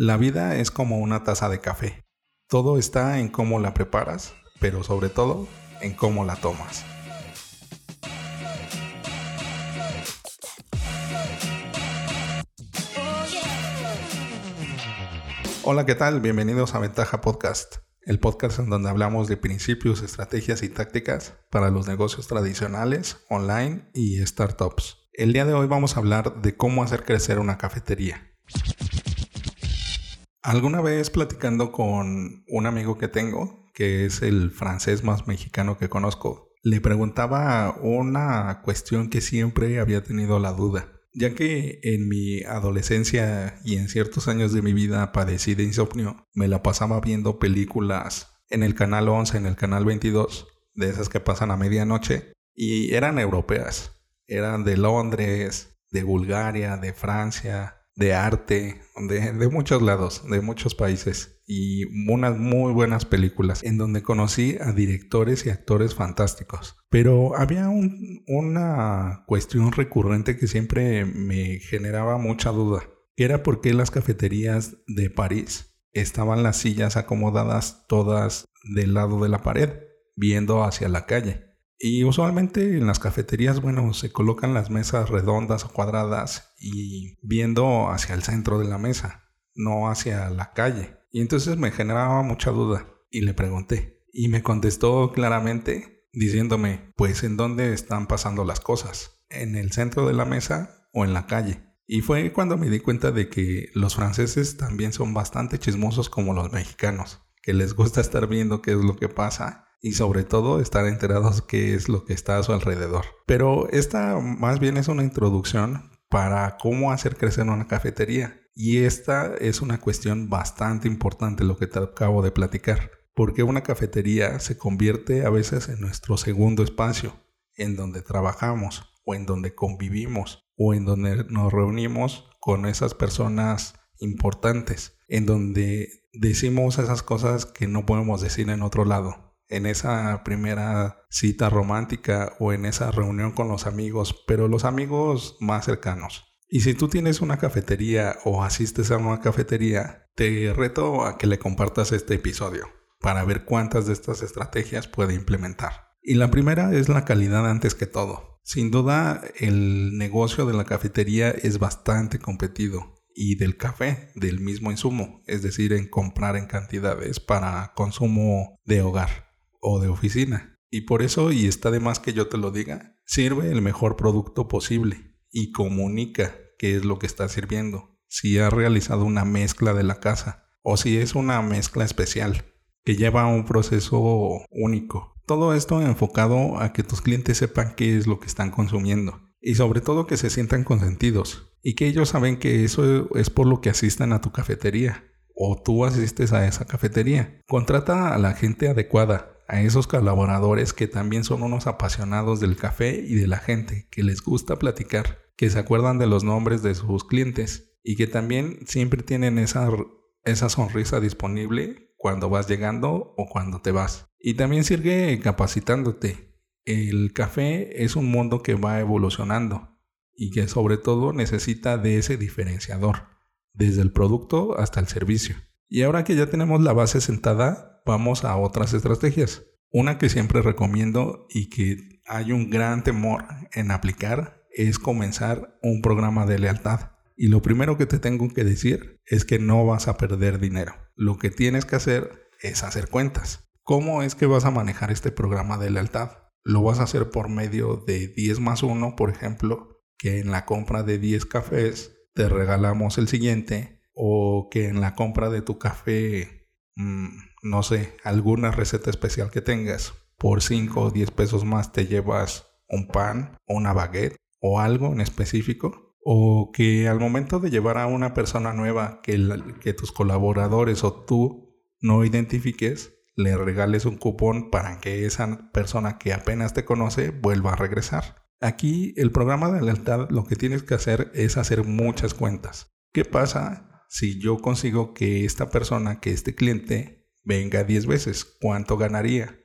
La vida es como una taza de café. Todo está en cómo la preparas, pero sobre todo en cómo la tomas. Hola, ¿qué tal? Bienvenidos a Ventaja Podcast, el podcast en donde hablamos de principios, estrategias y tácticas para los negocios tradicionales, online y startups. El día de hoy vamos a hablar de cómo hacer crecer una cafetería. Alguna vez platicando con un amigo que tengo, que es el francés más mexicano que conozco, le preguntaba una cuestión que siempre había tenido la duda, ya que en mi adolescencia y en ciertos años de mi vida padecí de insomnio, me la pasaba viendo películas en el canal 11, en el canal 22, de esas que pasan a medianoche, y eran europeas, eran de Londres, de Bulgaria, de Francia, de arte, de, de, muchos lados, de muchos países y unas muy buenas películas en donde conocí a directores y actores fantásticos. Pero había una cuestión recurrente que siempre me generaba mucha duda. Era por qué las cafeterías de París estaban las sillas acomodadas todas del lado de la pared, viendo hacia la calle. Y usualmente en las cafeterías, bueno, se colocan las mesas redondas o cuadradas y viendo hacia el centro de la mesa, no hacia la calle. Y entonces me generaba mucha duda y le pregunté. Y me contestó claramente diciéndome, pues en dónde están pasando las cosas, en el centro de la mesa o en la calle. Y fue cuando me di cuenta de que los franceses también son bastante chismosos como los mexicanos, que les gusta estar viendo qué es lo que pasa y sobre todo estar enterados qué es lo que está a su alrededor. Pero esta más bien es una introducción para cómo hacer crecer una cafetería. Y esta es una cuestión bastante importante lo que te acabo de platicar. Porque una cafetería se convierte a veces en nuestro segundo espacio, en donde trabajamos o en donde convivimos o en donde nos reunimos con esas personas importantes, en donde decimos esas cosas que no podemos decir en otro lado en esa primera cita romántica o en esa reunión con los amigos, pero los amigos más cercanos. Y si tú tienes una cafetería o asistes a una cafetería, te reto a que le compartas este episodio para ver cuántas de estas estrategias puede implementar. Y la primera es la calidad antes que todo. Sin duda, el negocio de la cafetería es bastante competido y del café del mismo insumo, es decir, en comprar en cantidades para consumo de hogar o de oficina. Y por eso, y está de más que yo te lo diga, sirve el mejor producto posible y comunica qué es lo que está sirviendo. Si ha realizado una mezcla de la casa o si es una mezcla especial que lleva un proceso único. Todo esto enfocado a que tus clientes sepan qué es lo que están consumiendo y sobre todo que se sientan consentidos y que ellos saben que eso es por lo que asistan a tu cafetería o tú asistes a esa cafetería. Contrata a la gente adecuada, a esos colaboradores que también son unos apasionados del café y de la gente, que les gusta platicar, que se acuerdan de los nombres de sus clientes y que también siempre tienen esa, esa sonrisa disponible cuando vas llegando o cuando te vas. Y también sigue capacitándote. El café es un mundo que va evolucionando y que sobre todo necesita de ese diferenciador, desde el producto hasta el servicio. Y ahora que ya tenemos la base sentada, vamos a otras estrategias. Una que siempre recomiendo y que hay un gran temor en aplicar es comenzar un programa de lealtad. Y lo primero que te tengo que decir es que no vas a perder dinero. Lo que tienes que hacer es hacer cuentas. ¿Cómo es que vas a manejar este programa de lealtad? Lo vas a hacer por medio de 10 más 1, por ejemplo, que en la compra de 10 cafés te regalamos el siguiente, o que en la compra de tu café mmm, no sé, alguna receta especial que tengas, por 5 o 10 pesos más te llevas un pan una baguette o algo en específico. O que al momento de llevar a una persona nueva que, que tus colaboradores o tú no identifiques, le regales un cupón para que esa persona que apenas te conoce vuelva a regresar. Aquí el programa de lealtad lo que tienes que hacer es hacer muchas cuentas. ¿Qué pasa si yo consigo que esta persona, que este cliente venga 10 veces, ¿cuánto ganaría?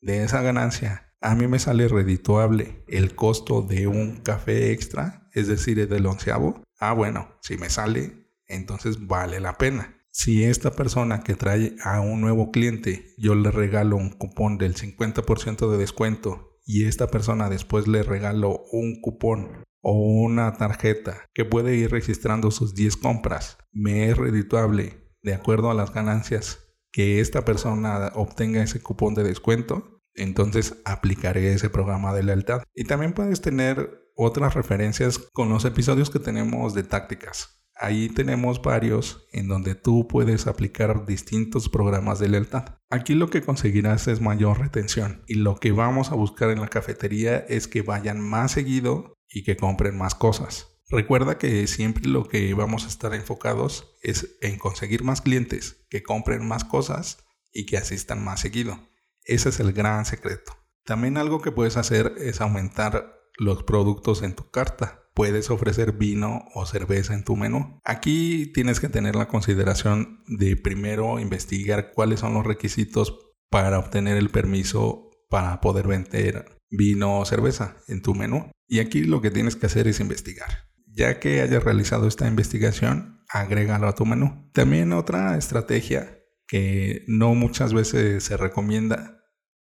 De esa ganancia, a mí me sale redituable el costo de un café extra, es decir, del onceavo. Ah, bueno, si me sale, entonces vale la pena. Si esta persona que trae a un nuevo cliente, yo le regalo un cupón del 50% de descuento y esta persona después le regalo un cupón o una tarjeta que puede ir registrando sus 10 compras, me es redituable de acuerdo a las ganancias que esta persona obtenga ese cupón de descuento, entonces aplicaré ese programa de lealtad. Y también puedes tener otras referencias con los episodios que tenemos de tácticas. Ahí tenemos varios en donde tú puedes aplicar distintos programas de lealtad. Aquí lo que conseguirás es mayor retención y lo que vamos a buscar en la cafetería es que vayan más seguido y que compren más cosas. Recuerda que siempre lo que vamos a estar enfocados es en conseguir más clientes, que compren más cosas y que asistan más seguido. Ese es el gran secreto. También algo que puedes hacer es aumentar los productos en tu carta puedes ofrecer vino o cerveza en tu menú. Aquí tienes que tener la consideración de primero investigar cuáles son los requisitos para obtener el permiso para poder vender vino o cerveza en tu menú. Y aquí lo que tienes que hacer es investigar. Ya que hayas realizado esta investigación, agrégalo a tu menú. También otra estrategia que no muchas veces se recomienda,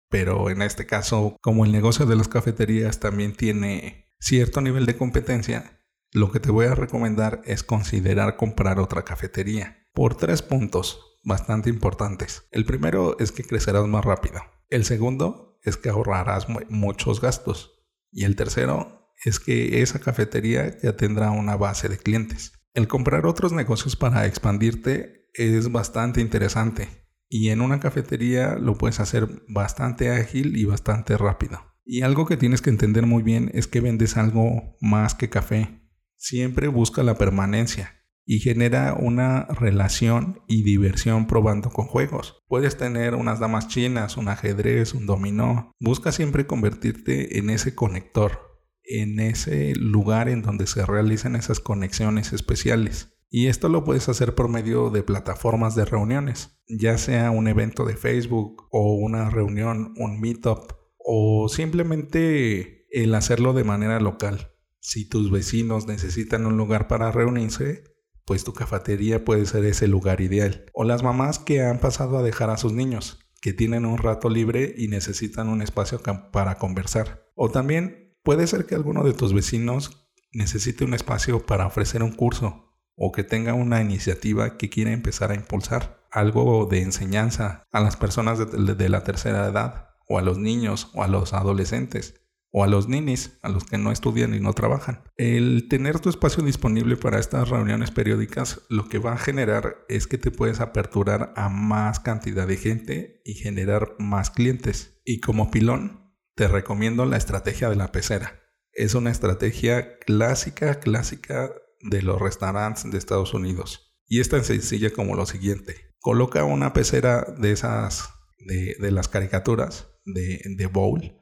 pero en este caso, como el negocio de las cafeterías también tiene cierto nivel de competencia, lo que te voy a recomendar es considerar comprar otra cafetería por tres puntos bastante importantes. El primero es que crecerás más rápido. El segundo es que ahorrarás muchos gastos. Y el tercero es que esa cafetería ya tendrá una base de clientes. El comprar otros negocios para expandirte es bastante interesante y en una cafetería lo puedes hacer bastante ágil y bastante rápido. Y algo que tienes que entender muy bien es que vendes algo más que café. Siempre busca la permanencia y genera una relación y diversión probando con juegos. Puedes tener unas damas chinas, un ajedrez, un dominó. Busca siempre convertirte en ese conector, en ese lugar en donde se realizan esas conexiones especiales. Y esto lo puedes hacer por medio de plataformas de reuniones, ya sea un evento de Facebook o una reunión, un meetup o simplemente el hacerlo de manera local. Si tus vecinos necesitan un lugar para reunirse, pues tu cafetería puede ser ese lugar ideal. O las mamás que han pasado a dejar a sus niños, que tienen un rato libre y necesitan un espacio para conversar. O también puede ser que alguno de tus vecinos necesite un espacio para ofrecer un curso o que tenga una iniciativa que quiera empezar a impulsar algo de enseñanza a las personas de la tercera edad o a los niños o a los adolescentes o a los ninis, a los que no estudian y no trabajan. El tener tu espacio disponible para estas reuniones periódicas lo que va a generar es que te puedes aperturar a más cantidad de gente y generar más clientes. Y como pilón, te recomiendo la estrategia de la pecera. Es una estrategia clásica, clásica de los restaurantes de Estados Unidos. Y es tan sencilla como lo siguiente. Coloca una pecera de esas de, de las caricaturas de, bowl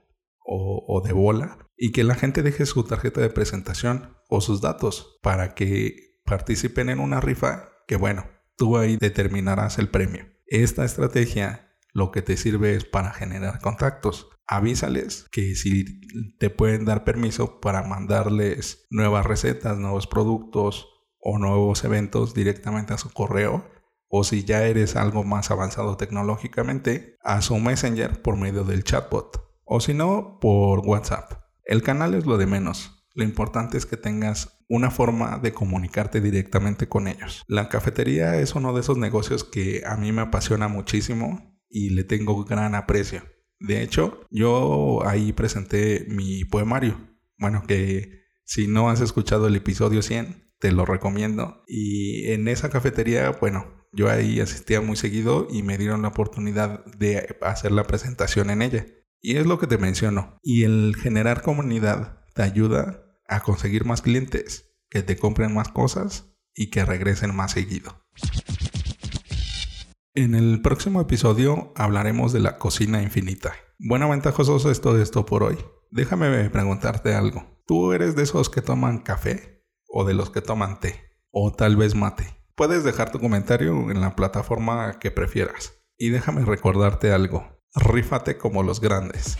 o, de bola y que la gente deje su tarjeta de presentación o sus datos para que participen en una rifa que bueno, tú ahí determinarás el premio. Esta estrategia lo que te sirve es para generar contactos. Avísales que si te pueden dar permiso para mandarles nuevas recetas, nuevos productos o nuevos eventos directamente a su correo o si ya eres algo más avanzado tecnológicamente, a su Messenger por medio del chatbot o si no, por WhatsApp. El canal es lo de menos. Lo importante es que tengas una forma de comunicarte directamente con ellos. La cafetería es uno de esos negocios que a mí me apasiona muchísimo y le tengo gran aprecio. De hecho, yo ahí presenté mi poemario. Bueno, que si no has escuchado el episodio 100, te lo recomiendo. Y en esa cafetería, bueno, yo ahí asistía muy seguido y me dieron la oportunidad de hacer la presentación en ella. Y es lo que te menciono. Y el generar comunidad te ayuda a conseguir más clientes, que te compren más cosas y que regresen más seguido. En el próximo episodio hablaremos de la cocina infinita. Bueno, ventajosos es todo esto por hoy. Déjame preguntarte algo. ¿Tú eres de esos que toman café o de los que toman té? O tal vez mate. Puedes dejar tu comentario en la plataforma que prefieras. Y déjame recordarte algo, rífate como los grandes.